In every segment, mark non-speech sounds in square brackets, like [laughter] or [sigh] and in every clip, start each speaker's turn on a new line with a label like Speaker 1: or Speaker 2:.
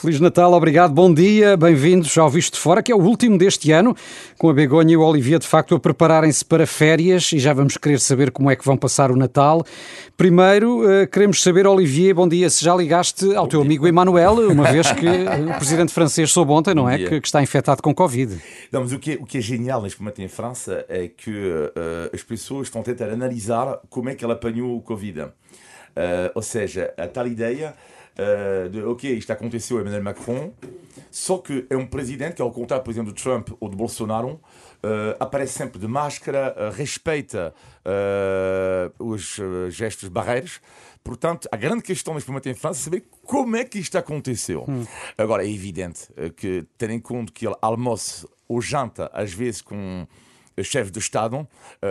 Speaker 1: Feliz Natal, obrigado, bom dia, bem-vindos ao Visto de Fora, que é o último deste ano, com a Begonha e o Olivia de facto a prepararem-se para férias e já vamos querer saber como é que vão passar o Natal. Primeiro, uh, queremos saber, Olivier, bom dia, se já ligaste ao teu amigo Emmanuel, uma vez que o presidente francês soube ontem, não é? Que, que, está infectado com Covid.
Speaker 2: Não, mas o que é, o que é genial neste momento em França é que uh, as pessoas estão a tentar analisar como é que ele apanhou o Covid. Uh, ou seja, a tal ideia uh, de ok, isto aconteceu a Emmanuel Macron, só que é um presidente que, ao contrário, por exemplo, de Trump ou de Bolsonaro, uh, aparece sempre de máscara, uh, respeita os gestos barreiros. Portanto, a grande questão neste momento em França é saber como é que isto aconteceu. Hum. Agora, é evidente que, tendo em conta que ele almoça ou janta, às vezes, com chefe de Estado,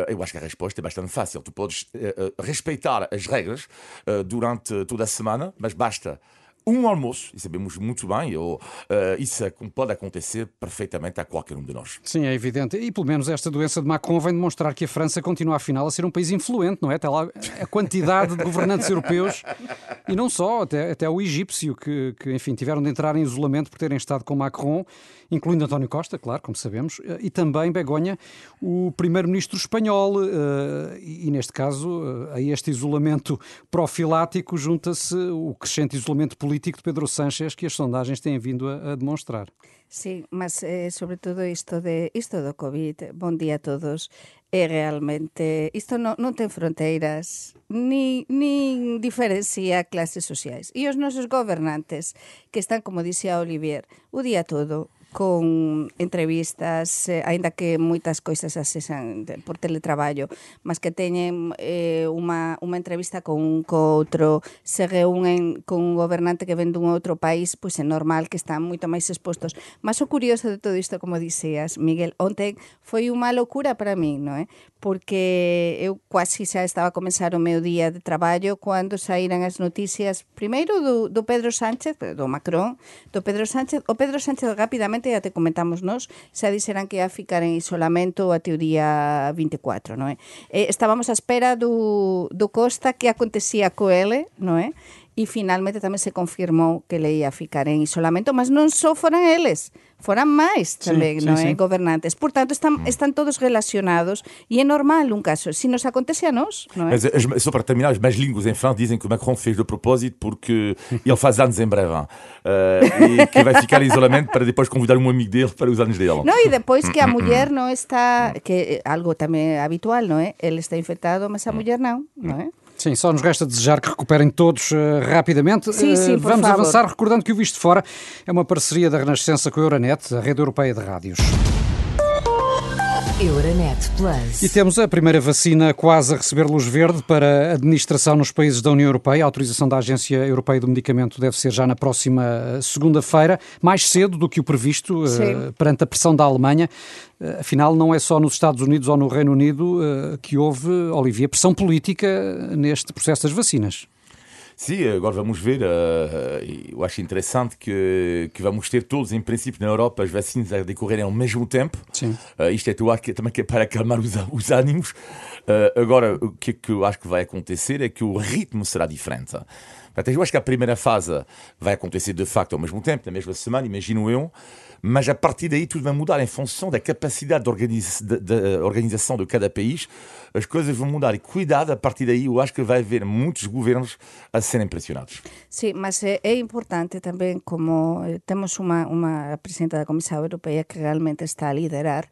Speaker 2: eu acho que a resposta é bastante fácil. Tu podes respeitar as regras durante toda a semana, mas basta um almoço, e sabemos muito bem, ou, uh, isso pode acontecer perfeitamente a qualquer um de nós.
Speaker 1: Sim, é evidente. E pelo menos esta doença de Macron vem demonstrar que a França continua afinal a ser um país influente, não é? Até lá a quantidade de governantes [laughs] europeus, e não só, até, até o egípcio, que, que, enfim, tiveram de entrar em isolamento por terem estado com Macron, incluindo António Costa, claro, como sabemos, eh, e também Begonha, o primeiro-ministro espanhol, eh, e neste caso, a este isolamento profilático junta-se o crescente isolamento político de Pedro Sánchez que as sondagens têm vindo a, demonstrar.
Speaker 3: Sí, mas eh, sobre todo isto de isto do COVID, bon día a todos, é realmente isto non, non ten fronteiras ni diferencia clases sociais. E os nosos gobernantes que están, como dixía Olivier, o día todo con entrevistas, eh, aínda que moitas coisas asexan por teletraballo, mas que teñen eh, unha, unha entrevista con un co outro, se reúnen con un gobernante que ven dun outro país, pois é normal que están moito máis expostos. Mas o curioso de todo isto, como dixías, Miguel, ontem foi unha locura para min, non é? Porque eu quasi xa estaba a comenzar o meu día de traballo cando saíran as noticias, primeiro do, do Pedro Sánchez, do Macron, do Pedro Sánchez, o Pedro Sánchez rapidamente seguramente, ya te comentamos nos, xa dixeran que ia ficar en isolamento até o día 24, non é? Eh, estábamos á espera do, do Costa que acontecía co ele, non é? E finalmente tamén se confirmou que le ia ficar en isolamento, mas non só foran eles, foran máis tamén, sí, non sí, é? Sí. Gobernantes. Por tanto, están, mm. están todos relacionados e é normal un caso. Se nos acontece a nós, non é? Mas,
Speaker 2: as, só para terminar, as más línguas em França dizem que o Macron fez de propósito porque ele faz anos em breve uh, e que vai ficar em isolamento para depois convidar um amigo dele para os anos dele.
Speaker 3: Não, e depois que a mulher não está, que é algo também habitual, não é? Ele está infectado, mas a mulher não, não é?
Speaker 1: Sim, só nos resta desejar que recuperem todos uh, rapidamente.
Speaker 3: Sim, sim, uh,
Speaker 1: vamos
Speaker 3: favor.
Speaker 1: avançar recordando que o Visto Fora é uma parceria da Renascença com a Euronet, a rede europeia de rádios. Euronet Plus. E temos a primeira vacina quase a receber luz verde para administração nos países da União Europeia. A autorização da Agência Europeia do Medicamento deve ser já na próxima eh, segunda-feira, mais cedo do que o previsto, uh, perante a pressão da Alemanha. Uh, afinal, não é só nos Estados Unidos ou no Reino Unido uh, que houve, Olivia, pressão política neste processo das vacinas.
Speaker 2: Sim, agora vamos ver. Uh, eu acho interessante que, que vamos ter todos, em princípio, na Europa, as vacinas a decorrerem ao mesmo tempo.
Speaker 1: Sim.
Speaker 2: Uh, isto é, eu acho que também é para acalmar os, [laughs] os ânimos. Uh, agora, o que, é que eu acho que vai acontecer é que o ritmo será diferente. Portanto, eu acho que a primeira fase vai acontecer de facto ao mesmo tempo, na mesma semana, imagino eu mas a partir daí tudo vai mudar em função da capacidade de, organiza de, de organização de cada país. As coisas vão mudar e cuidado, a partir daí eu acho que vai haver muitos governos a serem pressionados.
Speaker 3: Sim, mas é, é importante também, como eh, temos uma, uma presidenta da Comissão Europeia que realmente está a liderar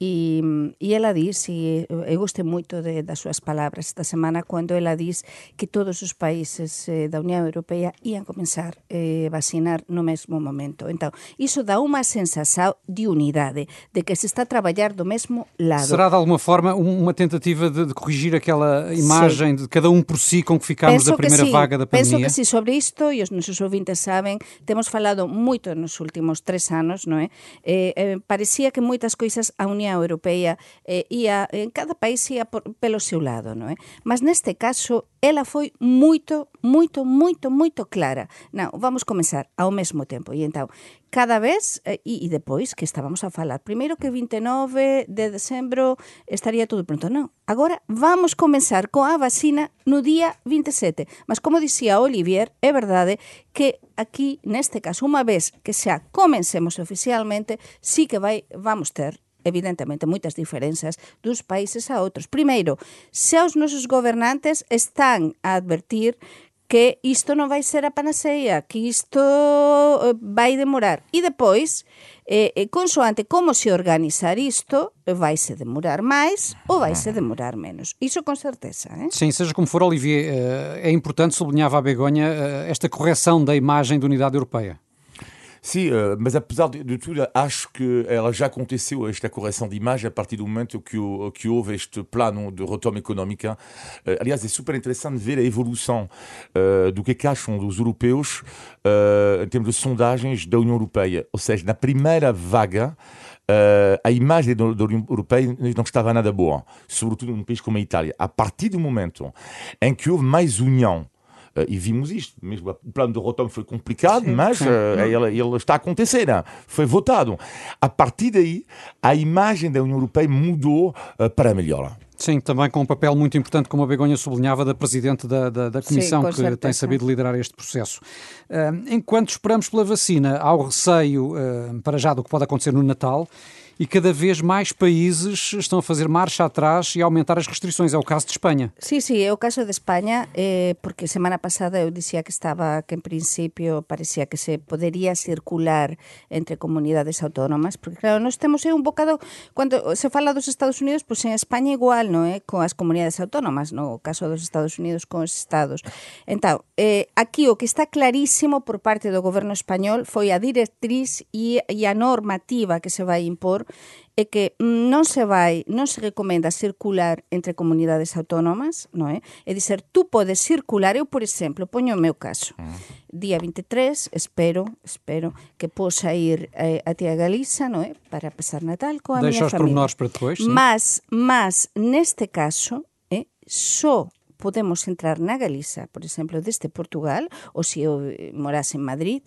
Speaker 3: E, e ela diz, e eu gostei moito de, das súas palabras esta semana, cando ela diz que todos os países eh, da Unión Europea ian comenzar eh, vacinar no mesmo momento. Entón, iso dá unha sensación de unidade, de que se está a traballar do mesmo lado.
Speaker 1: Será de alguma forma uma tentativa de, de corrigir aquela imagem sí. de cada um por si com que ficámos da primeira sí. vaga da pandemia?
Speaker 3: Penso que si, sobre isto, e os nosos ouvintes saben, temos falado moito nos últimos tres anos, non é? Eh, eh, parecía que moitas coisas a Unión Unión Europea eh, ia, en cada país ia por, pelo seu lado, non é? Mas neste caso, ela foi moito, moito, moito, moito clara. Non, vamos comenzar ao mesmo tempo. E entón, cada vez, eh, e, e depois que estábamos a falar, primeiro que 29 de decembro estaría todo pronto. Non, agora vamos comenzar coa vacina no día 27. Mas como dicía Olivier, é verdade que aquí, neste caso, unha vez que xa comencemos oficialmente, sí que vai, vamos ter evidentemente moitas diferenzas dos países a outros. Primeiro, se os nosos gobernantes están a advertir que isto non vai ser a panaceia, que isto eh, vai demorar. E depois, eh, eh, consoante como se organizar isto, vai se demorar máis ou vai se demorar menos. Iso con certeza. Eh?
Speaker 1: Sim, seja como for, Olivier, é importante, sublinhava a Begonha, esta correção da imagem da unidade europeia.
Speaker 2: Sim, uh, mas apesar de, tudo, acho que ela já aconteceu, esta correção de imagem, a partir do momento que, o, que houve este plano de retoma económica. Uh, aliás, é super interessante ver a evolução uh, do que, é que acham dos europeus em termos de sondagens da União Europeia. Ou seja, na primeira vaga, a imagem da União Europeia não estava nada boa, sobretudo num país como a Itália. A partir do momento em que houve mais união, Uh, e vimos isto, mesmo o plano de Rotom foi complicado, sim, mas uh, ele, ele, está a acontecer, não? foi votado. A partir daí, a imagem da União Europeia mudou uh, para melhor.
Speaker 1: Sim, também com um papel muito importante, como a Begonha sublinhava, da Presidente da, da, da Comissão, Sim, que certeza. tem sabido liderar este processo. enquanto esperamos pela vacina, há o receio, para já, do que pode acontecer no Natal e cada vez mais países estão a fazer marcha atrás e a aumentar as restrições. É o caso de Espanha.
Speaker 3: Sim, sim, é o caso de Espanha, eh, porque semana passada eu dizia que estava, que em princípio parecia que se poderia circular entre comunidades autónomas, porque claro, nós temos é un bocado, quando se fala dos Estados Unidos, pois en España igual, non é? Con as comunidades autónomas, no caso dos Estados Unidos con os estados. Entón, eh, aquí o que está clarísimo por parte do goberno español foi a directriz e, e a normativa que se vai impor é que non se vai, non se recomenda circular entre comunidades autónomas, non é? É dizer, tú podes circular, eu, por exemplo, poño o meu caso. Día 23, espero, espero que posa ir eh, a tía Galiza, non é? Para pasar Natal coa
Speaker 1: Deixa
Speaker 3: miña familia.
Speaker 1: Deixa os para depois, sim.
Speaker 3: Mas, mas, neste caso, é, só podemos entrar na Galiza, por exemplo, desde Portugal, ou se eu morase en Madrid,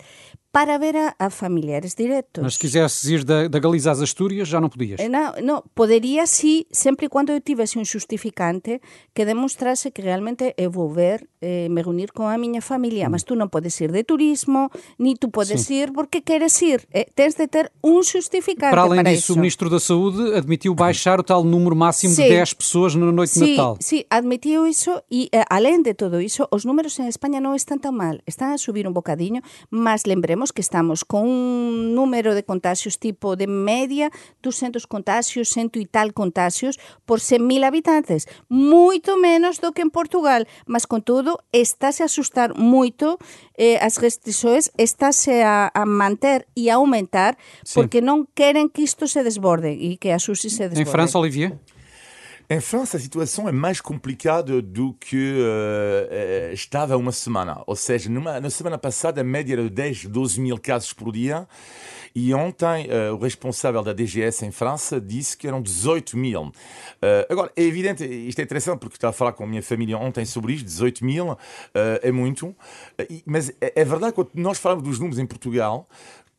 Speaker 3: para ver a, a familiares directos.
Speaker 1: Mas se quisesses ir da, da Galiza às Astúrias, já não podias?
Speaker 3: Eh, não, não, poderia sim, sempre e quando eu tivesse um justificante que demonstrasse que realmente eu vou ver, eh, me reunir com a minha família. Mas tu não podes ir de turismo, nem tu podes sim. ir porque queres ir. Eh, tens de ter um justificante
Speaker 1: para além
Speaker 3: para
Speaker 1: disso,
Speaker 3: isso.
Speaker 1: o Ministro da Saúde admitiu baixar o tal número máximo sim. de 10 pessoas na noite
Speaker 3: sim,
Speaker 1: de Natal.
Speaker 3: Sim, admitiu isso e, eh, além de tudo isso, os números em Espanha não estão tão mal. Estão a subir um bocadinho, mas lembremos que estamos con un número de contagios tipo de media 200 contagios, cento e tal contagios por 100.000 habitantes, moito menos do que en Portugal, mas con todo estáse a asustar moito eh, as restrições, estáse a, a manter e a aumentar porque Sim. non queren que isto se desborde e que a SUSI se desborde.
Speaker 1: En França, Olivier?
Speaker 2: Em França, a situação é mais complicada do que uh, estava uma semana. Ou seja, numa, na semana passada, a média era de 10, 12 mil casos por dia. E ontem, uh, o responsável da DGS em França disse que eram 18 mil. Uh, agora, é evidente, isto é interessante porque estava a falar com a minha família ontem sobre isto: 18 mil é muito. mas é, é verdade quando nós falamos dos números em Portugal,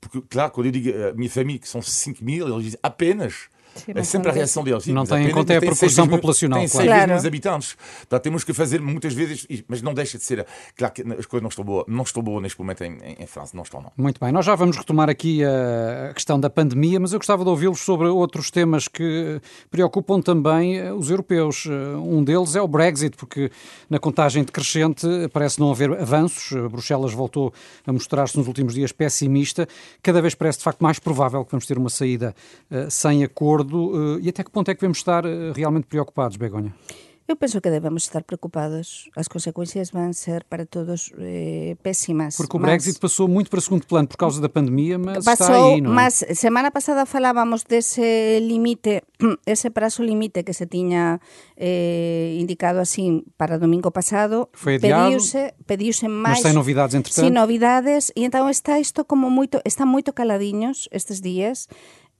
Speaker 2: porque, claro, quando eu digo a minha família que são 5 mil, eles dizem apenas. Sim, é sempre a reação deles.
Speaker 1: Não tem em conta é a proporção populacional.
Speaker 2: Tem 6 claro. mil habitantes. Então, temos que fazer muitas vezes, mas não deixa de ser. Claro que as coisas não estão boas, não estão boas neste momento em, em, França, não estão, não.
Speaker 1: Muito bem, nós já vamos retomar aqui a questão da pandemia, mas eu gostava de ouvi-los sobre outros temas que preocupam também eh, os europeus. Eh, um deles é o Brexit, porque na contagem decrescente parece não haver avanços. Eh, Bruxelas voltou a mostrar-se nos últimos dias pessimista. Cada vez parece de facto mais provável que vamos ter uma saída sem acordo acordo eh, e até que ponto é que devemos estar eh, realmente preocupados, Begonha?
Speaker 3: Eu penso que devemos estar preocupados. As consequências vão ser para todos eh, péssimas.
Speaker 1: Porque o Brexit passou muito para segundo plano por causa da pandemia, mas
Speaker 3: passou,
Speaker 1: está aí, não é?
Speaker 3: Mas semana passada falávamos desse limite, [clears throat] esse prazo limite que se tinha eh, indicado assim para domingo passado.
Speaker 1: Foi adiado.
Speaker 3: Pediu-se pediu mais.
Speaker 1: Mas sem novidades, entretanto.
Speaker 3: Sem novidades. E então está isto como muito, está muito caladinhos estes dias.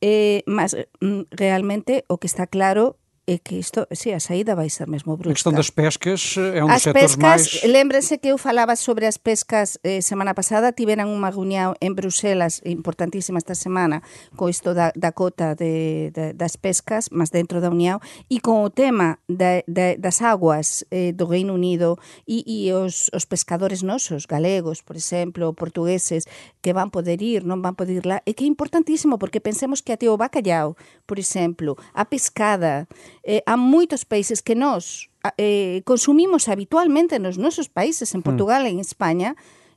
Speaker 3: Eh, mas mm, realmente o que está claro é que isto, si, a saída vai ser mesmo brusca.
Speaker 1: A questão das pescas é um dos
Speaker 3: as
Speaker 1: setores
Speaker 3: pescas,
Speaker 1: mais...
Speaker 3: Lembren-se que eu falaba sobre as pescas eh, semana pasada, tiveran unha reunión en Bruselas importantísima esta semana co isto da, da cota de, de, das pescas, mas dentro da Unión, e con o tema das aguas eh, do Reino Unido e, e os, os pescadores nosos, galegos, por exemplo, portugueses, que van poder ir, non van poder ir lá, e que é importantísimo, porque pensemos que até o bacalhau, por exemplo, a pescada, eh, há moitos países que nós eh, consumimos habitualmente nos nosos países, en Portugal, en España,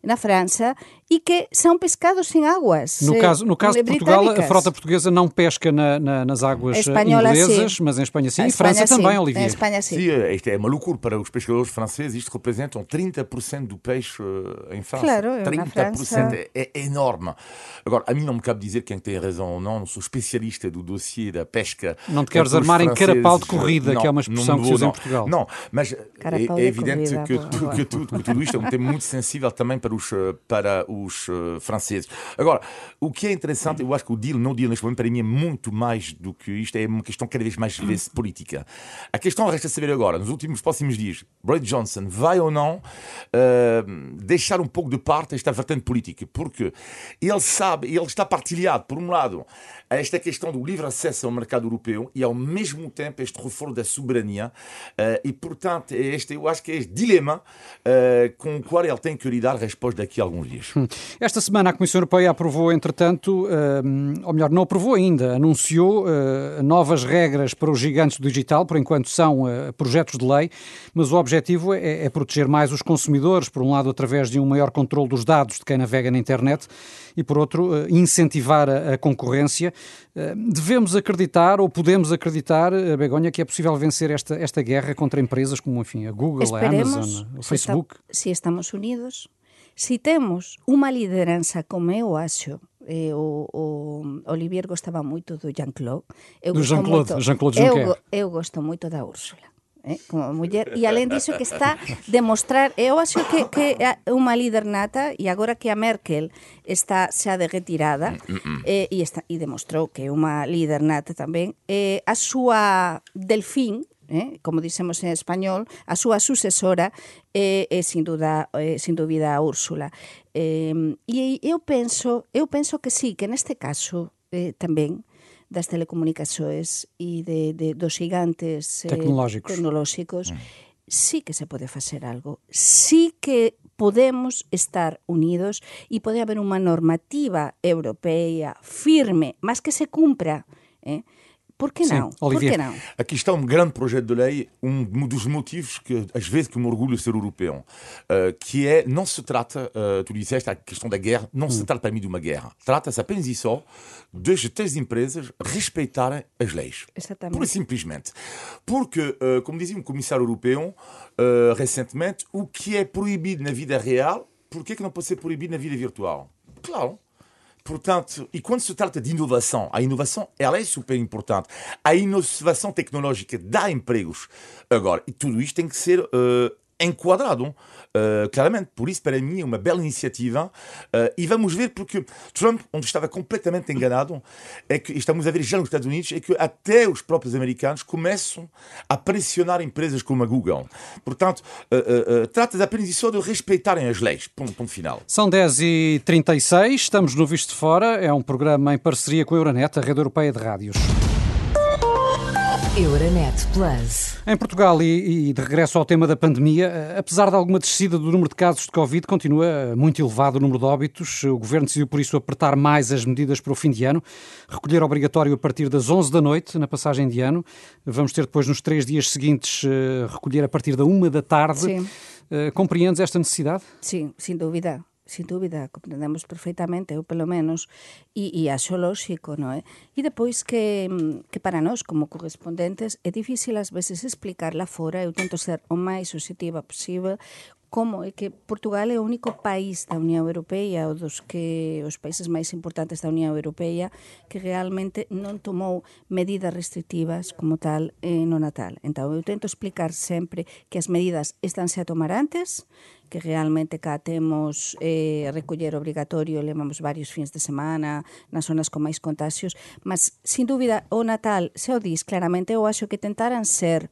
Speaker 3: na França, e que são pescados sem águas
Speaker 1: No
Speaker 3: eh,
Speaker 1: caso, no caso de Portugal, a frota portuguesa não pesca na- na- nas águas eh,
Speaker 3: Espanhola,
Speaker 1: inglesas,
Speaker 3: sim.
Speaker 1: mas em Espanha sim.
Speaker 3: A
Speaker 1: Em França
Speaker 3: Espanha,
Speaker 1: também,
Speaker 3: sim.
Speaker 1: Olivier.
Speaker 3: Em Espanha, sim.
Speaker 2: Sim, eh, isto é uma loucura para os pescadores franceses. Isto representa 30% do peixe eh, em França.
Speaker 3: Claro, na
Speaker 2: 30%
Speaker 3: França.
Speaker 2: é, é enorme. Agora, a mim não me cabe dizer quem tem razão ou não. Não sou especialista do dossiê da pesca.
Speaker 1: Não te queres armar em carapau de
Speaker 2: franceses,
Speaker 1: corrida,
Speaker 2: não,
Speaker 1: que é uma
Speaker 2: não
Speaker 1: expressão
Speaker 2: me
Speaker 1: que se usa
Speaker 2: vou,
Speaker 1: em Portugal.
Speaker 2: Não, mas é,
Speaker 3: Carapau
Speaker 2: é
Speaker 3: de
Speaker 2: evidente
Speaker 3: corrida,
Speaker 2: que,
Speaker 3: boa.
Speaker 2: que tudo, que tudo isto é um tema muito sensível também para os, eh, para os eh, franceses. Agora, o que é interessante, eu acho que o deal, não deal neste momento, para mim é muito mais do que isto, é uma questão cada vez mais política. A questão resta saber agora, nos últimos próximos dias, Boris Johnson vai ou não eh, deixar um pouco de parte esta vertente política, porque ele sabe, ele está partilhado, por um lado, a esta questão do livre acesso ao mercado europeu e, ao mesmo tempo, este reforço da soberania. eh, e, portanto, é este, eu acho que é este dilema eh, com o qual ele tem que lidar resposta daqui a alguns dias.
Speaker 1: Esta semana a Comissão Europeia aprovou, entretanto, hum, ou melhor, não aprovou ainda, anunciou eh, novas regras para os gigantes do digital, por enquanto são eh, projetos de lei, mas o objetivo é, é proteger mais os consumidores, por um lado através de um maior controle dos dados de quem navega na internet e por outro eh, incentivar a, a concorrência. Eh, Devemos acreditar ou podemos acreditar, eh, Begonha, que é possível vencer esta, esta guerra contra empresas como enfim, a Google, a
Speaker 3: Esperemos
Speaker 1: Amazon, o Facebook?
Speaker 3: se estamos unidos, se temos unha liderança como eu acho, eh, o, o Olivier gostaba moito do Jean-Claude. Eu
Speaker 1: Do
Speaker 3: gosto
Speaker 1: Jean-Claude,
Speaker 3: moito-
Speaker 1: Jean-Claude
Speaker 3: eu,
Speaker 1: Juncker.
Speaker 3: eu gosto moito da Úrsula. eh, como muller. E além diso que está demostrar eh, eu acho que, que é unha líder nata e agora que a Merkel está xa de retirada mm, mm, mm. eh, e, está, e demostrou que é unha líder nata tamén eh, a súa delfín eh, como dicemos en español, a súa sucesora é, é sin duda é, sin dúbida a Úrsula. Eh, e eu penso, eu penso que sí, que neste caso eh, tamén das telecomunicações e de, de, dos gigantes eh,
Speaker 1: tecnolóxicos,
Speaker 3: tecnolóxicos mm. sí que se pode facer algo, sí que podemos estar unidos e pode haber unha normativa europea firme, mas que se cumpra, eh? Por que
Speaker 1: Sim,
Speaker 3: não? Por
Speaker 1: Olivier.
Speaker 3: que não?
Speaker 2: Aqui está um grande projeto de lei, um dos motivos que às vezes que me orgulho de ser europeu, eh, que é, não se trata, eh, tu disseste a questão da guerra, não se trata para mim de uma guerra. Trata-se apenas e só de as empresas respeitarem as leis.
Speaker 3: Exatamente.
Speaker 2: Pura e simplesmente. Porque, eh, como dizia um comissário europeu recentemente, o que é proibido na vida real, por que que não pode ser proibido na vida virtual? Claro. Portanto, e quando se trata de inovação, a inovação ela é super importante. A inovação tecnológica dá empregos. Agora, e tudo isto tem que ser eh, enquadrado. eh, claramente, por isso, para mim, é uma bela iniciativa. eh, e vamos ver, porque Trump, onde estava completamente enganado, é que estamos a ver já nos Estados Unidos, é que até os próprios americanos começam a pressionar empresas como a Google. Portanto, eh, eh, eh, trata-se apenas e só de respeitarem as leis. Ponto, ponto final.
Speaker 1: São 10h36, estamos no Visto Fora, é um programa em parceria com a Euronet, a rede europeia de rádios.
Speaker 4: Euronet Plus.
Speaker 1: Em Portugal, e, e de regresso ao tema da pandemia, eh, apesar de alguma descida do número de casos de Covid, continua muito elevado o número de óbitos. O Governo decidiu, por isso, apertar mais as medidas para o fim de ano, recolher obrigatório a partir das 11 da noite, na passagem de ano. Vamos ter depois, nos três dias seguintes, eh, recolher a partir da 1 da tarde.
Speaker 3: Sim.
Speaker 1: Eh, Compreendes esta necessidade?
Speaker 3: Sí, sin dúbida, sin dúbida, comprendemos perfectamente, eu pelo menos, e, e acho lógico, non é? Eh? E depois que, que para nós, como correspondentes, é difícil ás veces explicarla fora, eu tento ser o máis objetiva posible, como é que Portugal é o único país da Unión Europea ou dos que os países máis importantes da Unión Europea que realmente non tomou medidas restrictivas como tal eh, no Natal. Entón, eu tento explicar sempre que as medidas estánse a tomar antes que realmente cá temos eh, recoller obrigatorio, levamos varios fins de semana nas zonas con máis contagios, mas, sin dúbida, o Natal, se o dis claramente, eu acho que tentaran ser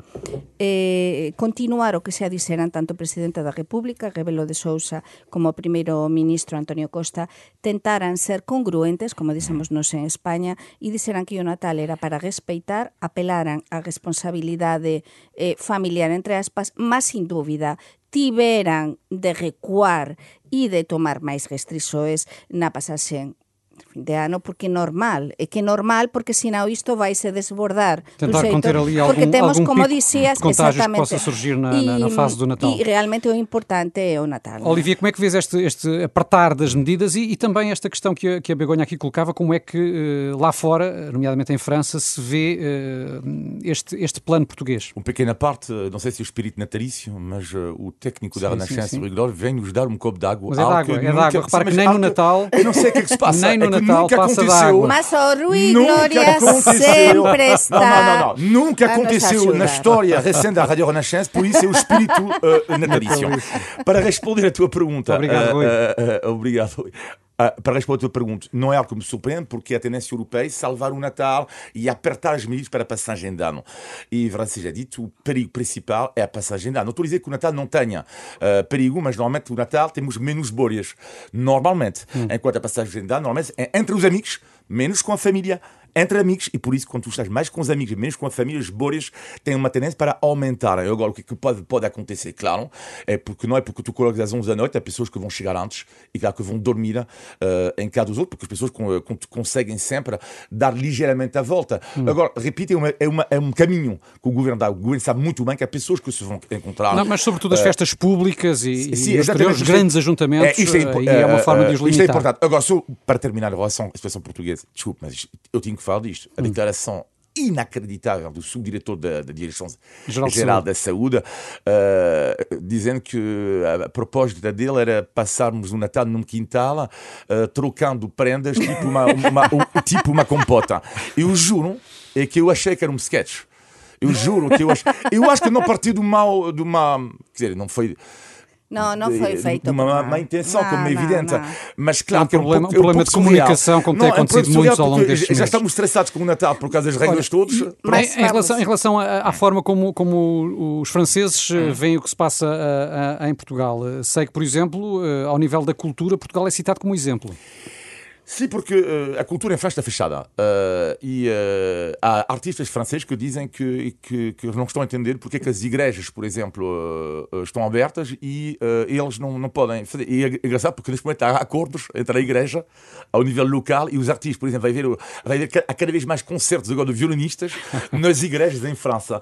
Speaker 3: eh, continuar o que se diseran tanto o Presidente da República, Rebelo de Sousa, como o primeiro ministro Antonio Costa, tentaran ser congruentes, como dixemos nos en España, e dixeran que o Natal era para respeitar, apelaran a responsabilidade eh, familiar, entre aspas, mas, sin dúbida, tiveran de recuar e de tomar máis restrisoes na pasaxe fin de ano porque é normal, é que é normal porque senão isto vai se desbordar
Speaker 1: Tentar conter ali algum,
Speaker 3: porque temos,
Speaker 1: algum
Speaker 3: como
Speaker 1: pico
Speaker 3: dixías,
Speaker 1: de contágios
Speaker 3: exactamente.
Speaker 1: que possa surgir na, na, na fase do Natal.
Speaker 3: E realmente o importante é o Natal. é?
Speaker 1: Olivia, como é que vês este, este apertar das medidas e, e também esta questão que a, que a Begonha aqui colocava, como é que eh, lá fora, nomeadamente em França, se vê eh, este, este plano português?
Speaker 2: Uma pequena parte, não sei se é o espírito natalício, mas uh, o técnico da
Speaker 1: Sim,
Speaker 2: Renascença,
Speaker 1: sim, sim.
Speaker 2: o Rigor, vem nos dar um copo d'água.
Speaker 1: Mas é de
Speaker 2: Algo
Speaker 1: água,
Speaker 2: que
Speaker 1: é de
Speaker 2: nunca-
Speaker 1: água. Repara que nem no Natal-
Speaker 2: Eu não sei o que é que se [laughs] passa.
Speaker 1: Nem no
Speaker 2: é que
Speaker 1: Natal
Speaker 2: nunca
Speaker 1: passa de
Speaker 2: aconteceu.
Speaker 1: água.
Speaker 3: Mas o Rui Glória sempre está
Speaker 2: não, não, não. Nunca aconteceu na história recente da Rádio Renascença, por isso é o espírito [laughs] uh, natalício. Para responder a tua pergunta.
Speaker 1: Obrigado,
Speaker 2: uh,
Speaker 1: Rui.
Speaker 2: uh, uh, obrigado, Rui. Uh, para responder a tua pergunta, não é algo que me surpreende, porque a tendência europeia é salvar o Natal e apertar as medidas para a passagem de ano. E, verdade seja dito, o perigo principal é a passagem de ano. Não estou a dizer que o Natal não tenha uh, perigo, mas normalmente o Natal temos menos bolhas. Normalmente. Enquanto a passagem de ano, normalmente, é entre os amigos, menos com a família entre amigos, e por isso, quando tu estás mais com os amigos e menos com a família, as bolhas têm uma tendência para aumentar. Agora, o que, é que pode, pode acontecer, claro, é porque não é porque tu colocas às 11 da noite, há pessoas que vão chegar antes e claro, que vão dormir uh, em casa dos outros, porque as pessoas con- con- conseguem sempre dar ligeiramente a volta. Agora, repito, é, uma, é, uma, é um caminho que o governo dá. O governo sabe muito bem que há pessoas que se vão encontrar.
Speaker 1: Não, mas sobretudo as festas públicas e, e
Speaker 2: Sim,
Speaker 1: os exteriores,
Speaker 2: Isto é-
Speaker 1: grandes ajuntamentos,
Speaker 2: É, isto é,
Speaker 1: eh, e é uma
Speaker 2: eh,
Speaker 1: forma de
Speaker 2: eh,
Speaker 1: os
Speaker 2: Isto é
Speaker 1: limitar.
Speaker 2: importante. Agora, só para terminar a relação à situação portuguesa, desculpe, mas isto- eu tinha que falar disto. A declaração inacreditável do subdiretor da, da Direção-Geral
Speaker 1: Geral
Speaker 2: da Saúde, eh, dizendo que a proposta dele era passarmos o Natal num quintal, eh, trocando prendas, tipo uma, [laughs] uma- um- tipo uma compota. Eu juro é que eu achei que era um sketch. Eu juro que eu acho. Eu acho que não partiu do mal, de uma. Quer dizer, não foi.
Speaker 3: Não, não foi feito
Speaker 2: uma má, intenção,
Speaker 3: Não,
Speaker 2: como é
Speaker 3: não,
Speaker 2: evidente.
Speaker 3: não.
Speaker 2: Mas claro,
Speaker 1: um
Speaker 2: que é
Speaker 1: problema-
Speaker 2: pouco-
Speaker 1: um problema
Speaker 2: pouco
Speaker 1: de comunicação, como tem
Speaker 2: Não, é um
Speaker 1: acontecido muitos ao longo destes
Speaker 2: Já
Speaker 1: meses.
Speaker 2: estamos estressados com o Natal por causa das regras todas.
Speaker 3: Mas
Speaker 1: Em, relação, em relação à, à forma como, como os franceses eh, veem o que se passa ah, ah, em Portugal, sei que, por exemplo, eh, ao nível da cultura, Portugal é citado como exemplo.
Speaker 2: Sim, porque eh, a cultura em França está fechada. Eh, e eh, há artistas franceses que dizem que, que, que não estão a entender porque é que as igrejas, por exemplo, estão abertas e eles não, não podem fazer. E é engraçado porque neste momento há acordos entre a igreja, ao nível local, e os artistas. Por exemplo, vai haver, vai haver há cada vez mais concertos agora de violinistas [laughs] nas igrejas em França.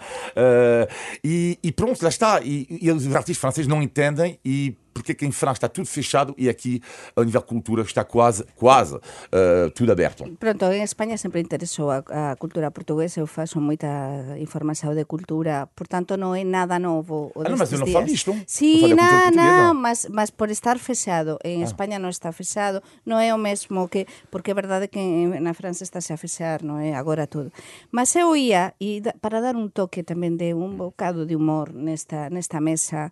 Speaker 2: E, e pronto, lá está. E, e os artistas franceses não entendem e porque que em França está tudo fechado e aqui, a nível cultura, está quase, quase eh, tudo aberto.
Speaker 3: Pronto, en España sempre interesou a, a cultura portuguesa, eu faço moita información de cultura, por tanto non é nada novo
Speaker 2: Ah, non, mas eu non falo cultura
Speaker 3: non,
Speaker 2: portuguesa.
Speaker 3: non, mas, mas por estar fechado, en
Speaker 2: Ah.
Speaker 3: España non está fechado, non é o mesmo que, porque é verdade que na França estáse a fechar, non é agora todo. Mas eu ia, e para dar un toque tamén de un bocado de humor nesta, nesta mesa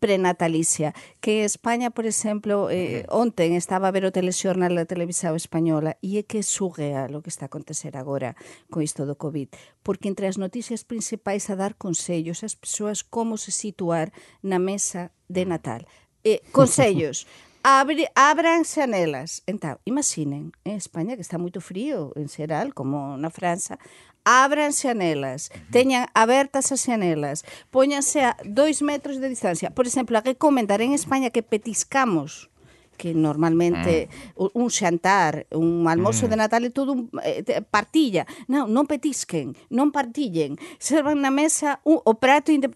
Speaker 3: prenatalicia, que España, por exemplo, eh, onten estaba a ver o telexornal da Televisao española e é que sugue lo que está a acontecer agora con isto do COVID, porque entre as noticias principais a dar consellos ás persoas como se situar na mesa de mm. Natal. Eh, consellos [laughs] Abre, abran xanelas. Entón, imaginen, en España que está moito frío, en xeral, como na França, abran xanelas, teñan abertas as xanelas, póñanse a dois metros de distancia. Por exemplo, a recomendar en España que petiscamos que normalmente u- un xantar, un almozo de Natal é todo un eh, partilla. Non, non petisquen, non partillen. Servan na mesa un, o prato inde...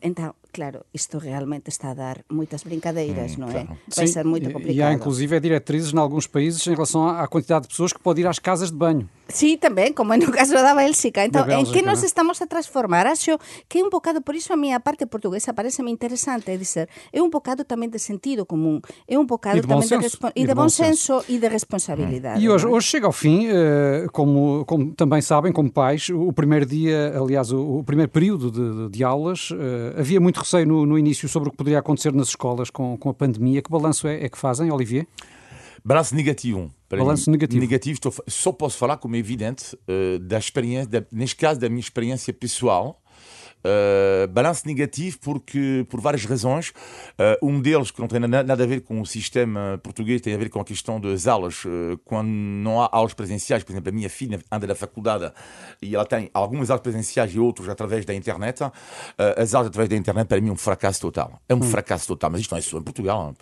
Speaker 3: Claro, isto realmente está a dar moitas brincadeiras, non é? Vai ser moito
Speaker 1: e-
Speaker 3: complicado.
Speaker 1: E há inclusive é diretrizes em alguns países em relação à à quantidade de pessoas que pode ir às casas de banho.
Speaker 3: Sí, tamén, como no caso da Bélxica. Entón,
Speaker 1: Da
Speaker 3: en que nos estamos a transformar? Acho que é un bocado, por iso a miña parte portuguesa pareceme interesante, é dizer, é un bocado tamén de sentido común, é un bocado
Speaker 1: E de bom
Speaker 3: tamén de,
Speaker 1: E de
Speaker 3: de
Speaker 1: bom
Speaker 3: bon senso e de responsabilidade.
Speaker 1: E hoje,
Speaker 3: é?
Speaker 1: hoje chega ao fim, eh, como, como também sabem, como pais, o primeiro dia, aliás, o, o primeiro período de, de- de aulas, eh, havia muito receio no, no início sobre o que poderia acontecer nas escolas com, com a pandemia. Que balanço é, é que fazem, Olivier?
Speaker 2: Balanço negativo.
Speaker 1: Balanço negativo.
Speaker 2: Negativo, estou, só posso falar, como é evidente, eh, da experiência, da, neste caso, da minha experiência pessoal. Eh, balanço negativo porque, por várias razões. Eh, um deles, que não tem na- nada a ver com o sistema português, tem a ver com a questão das aulas. Eh, quando não há aulas presenciais, por exemplo, a minha filha anda na faculdade e ela tem algumas aulas presenciais e outras através da internet. Eh, as aulas através da internet, para mim, é um fracasso total. É um fracasso total. Mas isto não é só em Portugal.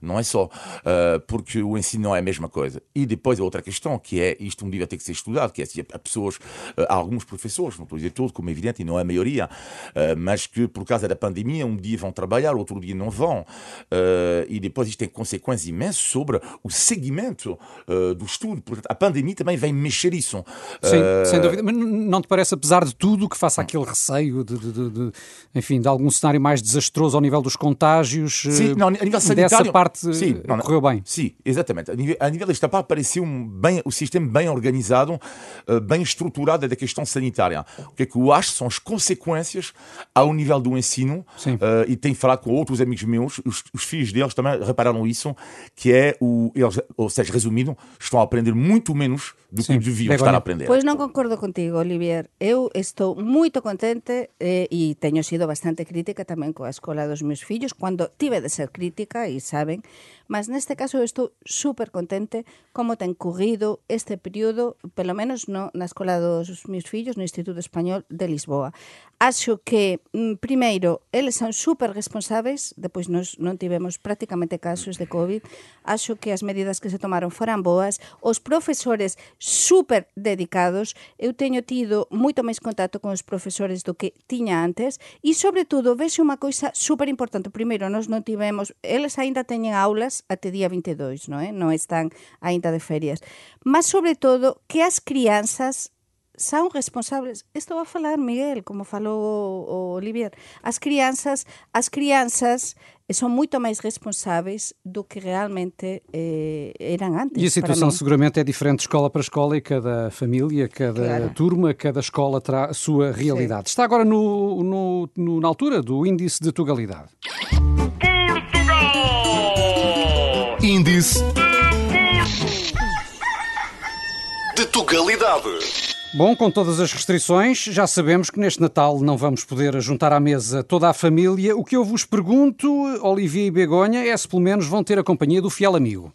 Speaker 2: Não é só uh, porque o ensino não é a mesma coisa. E depois a outra questão, que é isto um dia ter que ser estudado, que é se há pessoas, uh, há alguns professores, não estou a dizer tudo, como é evidente, e não é a maioria, uh, mas que por causa da pandemia um dia vão trabalhar, outro dia não vão. E depois isto tem consequências imensas sobre o seguimento uh, do estudo. Portanto, a pandemia também vem mexer isso.
Speaker 1: Sim, sem dúvida. Mas não te parece, apesar de tudo, que faça aquele receio de, de- de- de- enfim, de algum cenário mais desastroso ao nível dos contágios? eh,
Speaker 2: Sim, não, a nível
Speaker 1: Dessa
Speaker 2: sanitário.
Speaker 1: Parte
Speaker 2: sim,
Speaker 1: eh,
Speaker 2: não, não.
Speaker 1: correu bem.
Speaker 2: Sim, exatamente. A nível, a nível desta parte parecia um bem, o sistema bem organizado, eh, bem estruturado da questão sanitária. O que é que eu acho são as consequências ao nível do ensino.
Speaker 1: Sim.
Speaker 2: eh, e tenho falado com outros amigos meus, os, os filhos deles também repararam isso, que é o, eles, ou seja, resumindo, estão a aprender muito menos do
Speaker 1: Sim.
Speaker 2: que deviam estar a aprender.
Speaker 3: Pois non concordo contigo, Olivier. Eu estou moito contente eh, e teño sido bastante crítica tamén coa escola dos meus fillos, cando tive de ser crítica, e saben, Yeah. mas neste caso estou super contente como ten corrido este período, pelo menos no, na escola dos meus fillos, no Instituto Español de Lisboa. Acho que, mm, primeiro, eles son super responsáveis, depois nos non tivemos prácticamente casos de COVID, acho que as medidas que se tomaron foran boas, os profesores super dedicados, eu teño tido moito máis contacto con os profesores do que tiña antes, e, sobre todo, vexe unha coisa super importante. Primeiro, nós non tivemos, eles aínda teñen aulas até día 22, non, é? non están aínda de ferias. Mas, sobre todo, que as crianzas son responsables. Estou a falar, Miguel, como falou o, o Olivier. As crianzas, as crianzas eh, son moito máis responsáveis do que realmente eh, eran antes.
Speaker 1: E a situação seguramente é diferente de escola para escola e cada família, cada
Speaker 3: Claro.
Speaker 1: turma, cada escola terá a sua realidade. Está agora no, no- no- na altura do índice de tugalidade.
Speaker 5: Índice de Tugalidade.
Speaker 1: Bom, com todas as restrições, já sabemos que neste Natal não vamos poder juntar à mesa toda a família. O que eu vos pergunto, Olivier e Begonha, é se pelo menos vão ter a companhia do fiel amigo.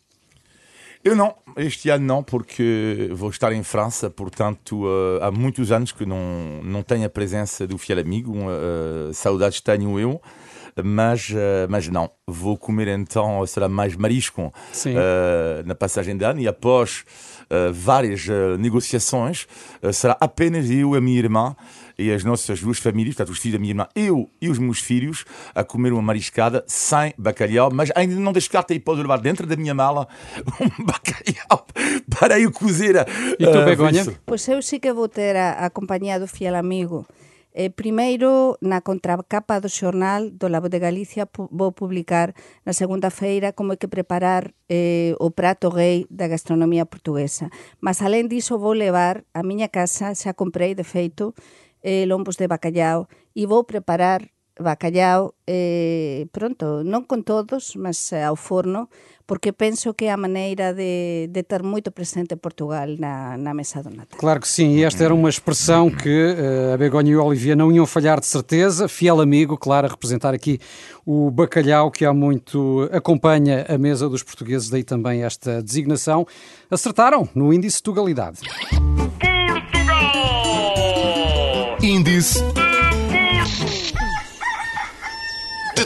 Speaker 2: Eu não, este ano não, porque vou estar em França, portanto, eh, há muitos anos que não, não tenho a presença do fiel amigo, eh, saudades tenho eu, mas, eh, mas não. Vou comer então, será mais marisco
Speaker 1: Sim.
Speaker 2: eh, na passagem de ano e após eh, várias eh, negociações, será apenas eu e a minha irmã e as nossas duas famílias, portanto, os filhos da minha irmã, eu e os meus filhos, a comer uma mariscada sem bacalhau, mas ainda não descarta a hipótese de levar dentro da minha mala [laughs] um bacalhau para eu cozer.
Speaker 1: E tu, Begonha?
Speaker 3: Pois eu sí que vou ter a, a compañía do fiel amigo. Eh, primeiro, na contracapa do xornal do Labo de Galicia pu vou publicar na segunda feira como é que preparar eh, o prato gay da gastronomía portuguesa. Mas, alén diso, vou levar a miña casa, xa comprei, de feito, eh, lombos de bacallao, e vou preparar bacalhau eh, pronto, non con todos, mas eh, ao forno, porque penso que é a maneira de, de ter moito presente Portugal na, na mesa do Natal.
Speaker 1: Claro que sim, e esta era uma expressão que eh, a Begonha e o Olivier não iam falhar de certeza. Fiel amigo, claro, a representar aqui o bacalhau que há muito acompanha a mesa dos portugueses, daí também esta designação. Acertaram no índice de tugalidade.
Speaker 5: Índice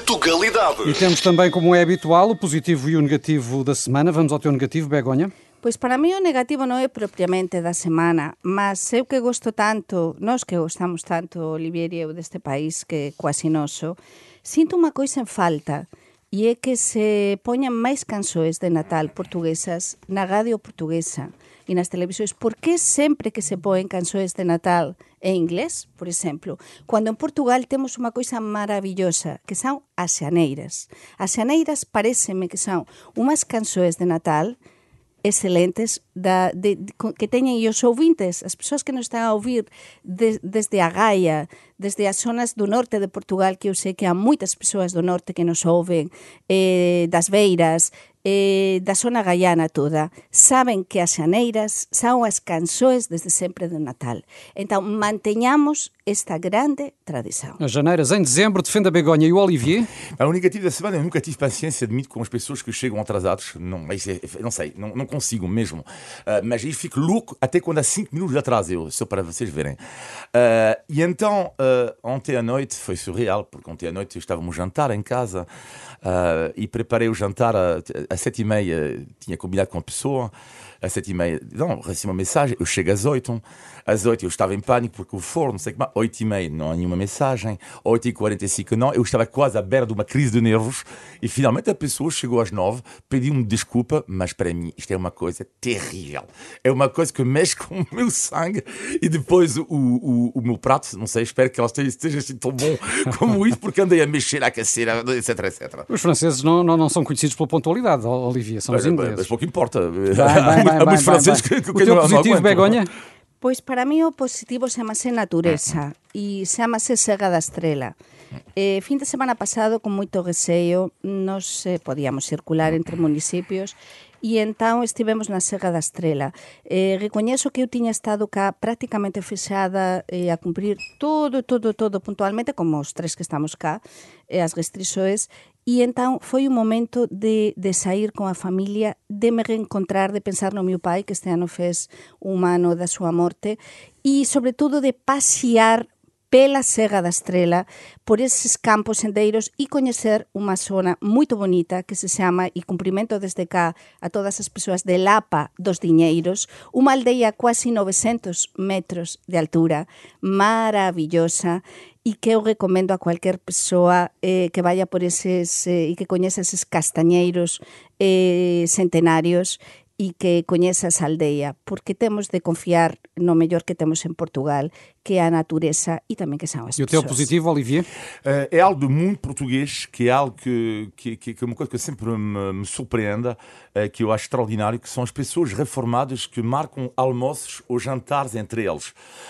Speaker 5: de Tugalidade.
Speaker 1: E temos também, como é habitual, o positivo e o negativo da semana. Vamos ao teu negativo, Begonha.
Speaker 3: Pois para mí o negativo non é propiamente da semana, mas eu que gosto tanto, nós que gostamos tanto, Olivier e eu, deste país que é quasi noso, sinto unha coisa en falta, e é que se poñan máis canções de Natal portuguesas na radio portuguesa. e nas televisões, por que sempre que se põem canções de Natal em inglês, por exemplo, quando em Portugal temos uma coisa maravilhosa, que são as xaneiras. As xaneiras parece-me que são umas canções de Natal excelentes da, de, de, que teñen e os ouvintes, as persoas que nos están a ouvir de, desde a Gaia, desde as zonas do norte de Portugal, que eu sei que há moitas persoas do norte que nos ouven, eh, das Beiras, eh, da zona gaiana toda, saben que as xaneiras son as canções desde sempre do Natal. Então, mantenhamos esta grande tradição.
Speaker 1: As janeiras em dezembro, defende a Begonha e o Olivier.
Speaker 2: A o negativo da semana, eu nunca tive paciência, admito, com as pessoas que chegam atrasados. Não, mas é, não sei, não, não consigo mesmo. Uh, mas aí fico louco até quando há 5 minutos de atraso, eu, só para vocês verem. Uh, e então, uh, ontem à noite, foi surreal, porque ontem à noite estávamos jantar em casa e preparei o jantar às sete e meia, tinha combinado com a pessoa às sete e meia, não, recebi uma mensagem, eu chego às oito, às oito eu estava em pânico porque o forno, não sei como, oito e meia não há nenhuma mensagem, oito e quarenta e cinco não, eu estava quase à beira de uma crise de nervos e finalmente a pessoa chegou às nove, pediu-me desculpa, mas para mim isto é uma coisa terrível, é uma coisa que mexe com o meu sangue e depois o, o, o meu prato, não sei, espero que ela esteja, assim tão bom como isso, porque andei a mexer à caceira, etc, etc.
Speaker 1: Os franceses não, não, não são conhecidos pela pontualidade, Olivia, são os ingleses.
Speaker 2: Mas pouco importa. [laughs]
Speaker 1: Vai, vai, vai, vai, franceses que, que o teu positivo, Begonha?
Speaker 3: Pois para mí o positivo chamase natureza e chamase Sega da Estrela. Eh, fin de semana pasado, con moito receio, nos eh, podíamos circular entre municipios e entón estivemos na Sega da Estrela. Eh, recoñezo que eu tiña estado cá prácticamente fixada eh, a cumprir todo, todo, todo puntualmente, como os tres que estamos cá, eh, as restrições, E entón foi un momento de, de sair con a familia, de me reencontrar, de pensar no meu pai, que este ano fez un ano da súa morte, e sobre todo de pasear pela Serra da Estrela, por esses campos sendeiros e coñecer unha zona moito bonita que se chama, e cumprimento desde cá a todas as persoas de Lapa dos Diñeiros, unha aldeia quasi 900 metros de altura, maravillosa, e que eu recomendo a cualquier persoa eh, que vaya por eses eh, e que coñeza eses castañeiros eh, e que coñeza esa aldeia, porque temos de confiar no mellor que temos em Portugal, que é a natureza e também que são as
Speaker 1: e
Speaker 3: pessoas.
Speaker 1: E o teu positivo, Olivier?
Speaker 2: Uh, é algo muito português, que é algo que, que, que, que é uma coisa que sempre me, me surpreende, uh, que eu acho extraordinário, que são as pessoas reformadas que marcam almoços ou jantares entre eles.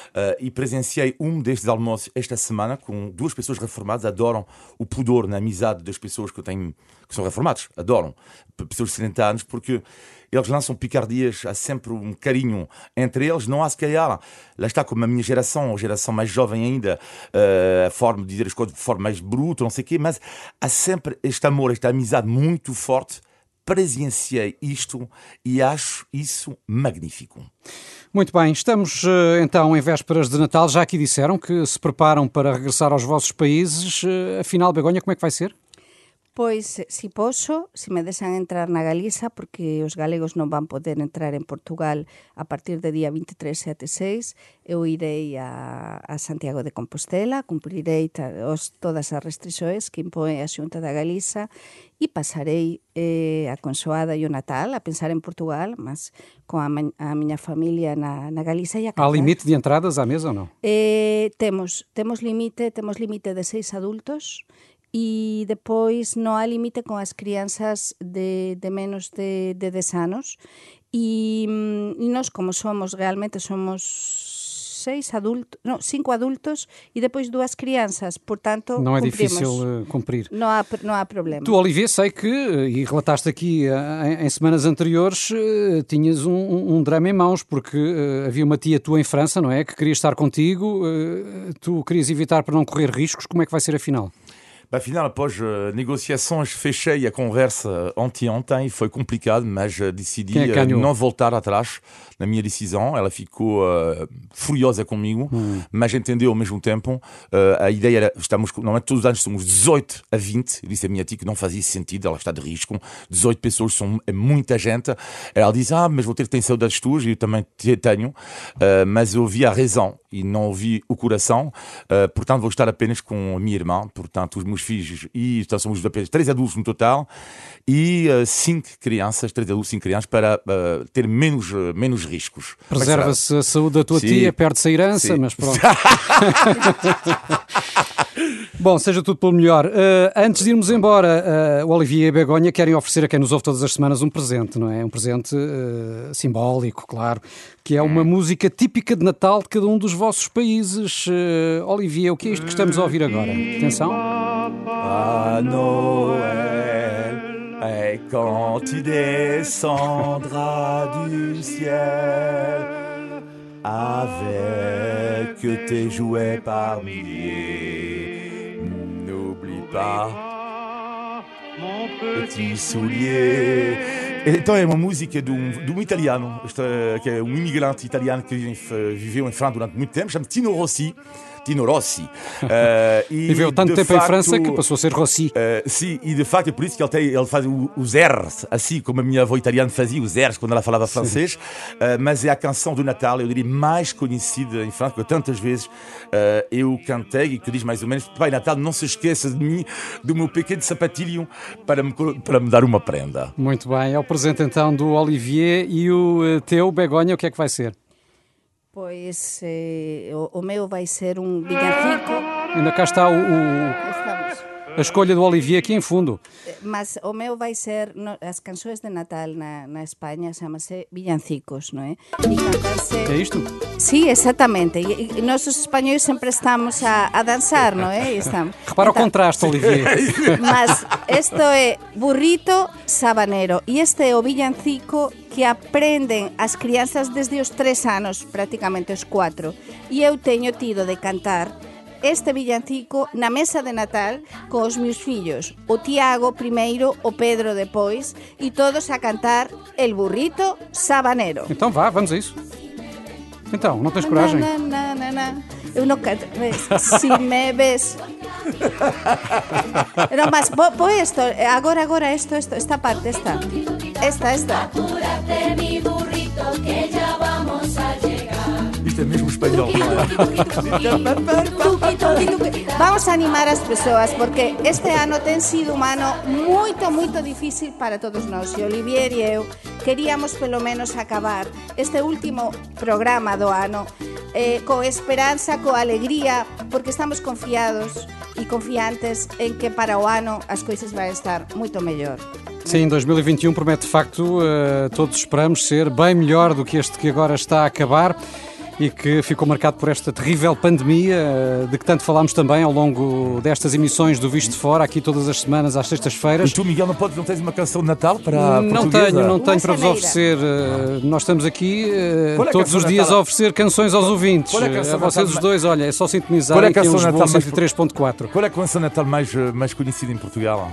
Speaker 2: Uh, e presenciei um destes almoços esta semana com duas pessoas reformadas, adoram o pudor na amizade das pessoas que eu tenho, que são reformados, adoram pessoas de 70 anos, porque eles lançam picardias, há sempre um carinho entre eles, não há se calhar, lá está como a minha geração, a geração mais jovem ainda, uh, a forma de dizer as coisas de forma mais bruta, não sei o quê, mas há sempre este amor, esta amizade muito forte. Presenciei isto e acho isso magnífico.
Speaker 1: Muito bem, estamos eh, então em vésperas de Natal. Já aqui disseram que se preparam para regressar aos vossos países. Eh, afinal, Begonha, como é que vai ser?
Speaker 3: Pois, si poso, se si me desan entrar na Galiza, porque os galegos non van poder entrar en Portugal a partir de día 23 e 6, eu irei a, a Santiago de Compostela, cumprirei os, todas as restrições que impõe a Xunta da Galiza e pasarei eh, a consoada e o Natal a pensar en Portugal, mas con a, a miña familia na, na Galiza e a.
Speaker 1: Há limite de entradas á mesa ou non?
Speaker 3: Eh, temos, temos limite, temos limite de seis adultos, e depois non hai limite con as crianzas de, de menos de, de 10 anos e, e nós como somos realmente somos seis adultos, no, cinco adultos e depois duas crianças, portanto
Speaker 1: não é
Speaker 3: cumprimos.
Speaker 1: difícil uh, cumprir.
Speaker 3: Não há, não há problema.
Speaker 1: Tu, Olivier, sei que, eh, e relataste aqui uh, em, em, semanas anteriores, tinhas um, um, drama em mãos, porque havia uma tia tua em França, não é? Que queria estar contigo, tu querias evitar para não correr riscos, como é que vai ser a final?
Speaker 2: Afinal, após uh, negociações, fechei a conversa anteontem e foi complicado, mas uh, decidi
Speaker 1: é
Speaker 2: uh, não voltar atrás na minha decisão. Ela ficou uh, furiosa comigo, hum. mas entendeu ao mesmo tempo. a ideia era, estamos, normalmente todos os anos somos 18 a 20. Eu disse a minha tia que não fazia sentido, ela está de risco. 18 pessoas são é muita gente. Ela disse, ah, mas vou ter que ter saudades tuas, e eu também tenho. mas eu ouvi a razão e não ouvi o coração. portanto, vou estar apenas com a minha irmã. Portanto, os meus meus filhos, e então somos apenas três adultos no total, e uh, cinco crianças, três adultos, cinco crianças, para uh, ter menos, uh, menos riscos.
Speaker 1: Preserva-se a saúde da tua
Speaker 2: Sim.
Speaker 1: tia, perde-se a herança,
Speaker 2: Sim.
Speaker 1: mas pronto. [laughs] [laughs] Bom, seja tudo pelo melhor. Uh, antes de irmos embora, uh, o Olivier e a Begonha querem oferecer a quem nos ouve todas as semanas um presente, não é? Um presente uh, simbólico, claro, que é uma música típica de Natal de cada um dos vossos países. Uh, Olivier, o que é isto que estamos a ouvir agora? Atenção.
Speaker 2: Noël, et quand tu descendras du ciel, avec tes jouets par milliers, n'oublie pas petit soulier. Então é uma música de um, de um italiano, este, que é um imigrante italiano que vive- viveu em França durante muito tempo, chama Tino Rossi. Tino Rossi. [laughs] Eh, e
Speaker 1: Viveu tanto tempo em
Speaker 2: facto,
Speaker 1: França que passou a ser Rossi.
Speaker 2: Uh, sim, e de facto é por isso que ele, tem, ele faz os R's, assim como a minha avó italiana fazia os R's quando ela falava francês. Uh, mas é a canção do Natal, eu diria, mais conhecida em França, que tantas vezes uh, eu cantei e que diz mais ou menos: Pai Natal, não se esqueça de mim, do meu pequeno sapatilho, para me, para me dar uma prenda.
Speaker 1: Muito bem, é o presente então do Olivier e o uh, teu, Begonha, o que é que vai ser?
Speaker 3: Pois eh, o, o meu vai ser um villancico.
Speaker 1: Ainda cá está o- o-
Speaker 3: Estamos.
Speaker 1: a escolha do Olivier aqui em fundo.
Speaker 3: Mas o meu vai ser no, as canções de Natal na, na España chamase villancicos, non é?
Speaker 1: É isto?
Speaker 3: Sí, exactamente. E, e nós os españois sempre estamos a, a danzar, non é? E Estamos. [laughs]
Speaker 1: Repara o
Speaker 3: Então,
Speaker 1: contraste, Olivier. [laughs]
Speaker 3: Mas isto é burrito sabanero e este é o villancico que aprenden as crianzas desde os tres anos, prácticamente os cuatro. E eu teño tido de cantar este villancico na mesa de Natal cos meus fillos, o Tiago primeiro, o Pedro depois, e todos a cantar El burrito sabanero.
Speaker 1: Então vá, vamos a isso. Então, não tens coragem?
Speaker 3: Na, na, na, na. Eu não canto. Si me ves. No, mas po esto, agora, agora, esto, esto, esta parte, esta. Esta, esta.
Speaker 2: É mesmo espanhol.
Speaker 3: Vamos a animar as persoas porque este ano ten sido un ano moito, moito difícil para todos nós. E Olivier e eu queríamos pelo menos acabar este último programa do ano eh, co esperanza, co alegría, porque estamos confiados e confiantes en que para o ano as coisas vai estar moito mellor.
Speaker 1: Sim, 2021 promete de facto, eh, todos esperamos ser bem melhor do que este que agora está a acabar e que ficou marcado por esta terrível pandemia, eh, de que tanto falámos também ao longo destas emissões do Visto de Fora, aqui todas as semanas, às
Speaker 2: E
Speaker 1: sextas-feiras.
Speaker 2: tu, Miguel, não, podes, não tens uma canção de Natal para a
Speaker 1: Não
Speaker 2: portuguesa?
Speaker 1: tenho, não tenho
Speaker 3: Uma
Speaker 1: para vos oferecer. eh, Nós estamos aqui eh,
Speaker 2: é
Speaker 1: todos os dias
Speaker 2: Natal?
Speaker 1: a oferecer canções aos ouvintes.
Speaker 2: Qual é a
Speaker 1: a vocês
Speaker 2: Natal
Speaker 1: os dois, olha, é só sintonizar
Speaker 2: Qual é a
Speaker 1: aqui em
Speaker 2: canção
Speaker 1: Lisboa
Speaker 2: Natal mais-
Speaker 1: 103.4.
Speaker 2: Qual é a canção de Natal mais, mais conhecida em Portugal?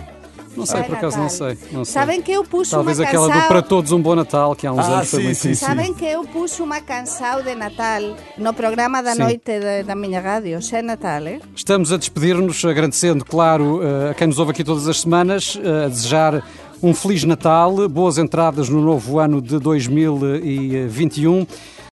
Speaker 1: Não sei, por acaso não sei. Não sei.
Speaker 3: Sabem que eu pus
Speaker 1: Talvez
Speaker 3: uma
Speaker 1: aquela
Speaker 3: canção...
Speaker 1: do Para Todos um Bom Natal, que há uns
Speaker 2: Ah,
Speaker 1: anos foi
Speaker 2: sim,
Speaker 1: muito
Speaker 2: sim, sim.
Speaker 3: Saben que eu pus uma canção de Natal no programa da
Speaker 1: Sim.
Speaker 3: noite da, da minha rádio, Xe Natal, eh?
Speaker 1: Estamos a despedir-nos, agradecendo, claro, eh, a quem nos ouve aqui todas as semanas, eh, a desejar um Feliz Natal, boas entradas no novo ano de 2021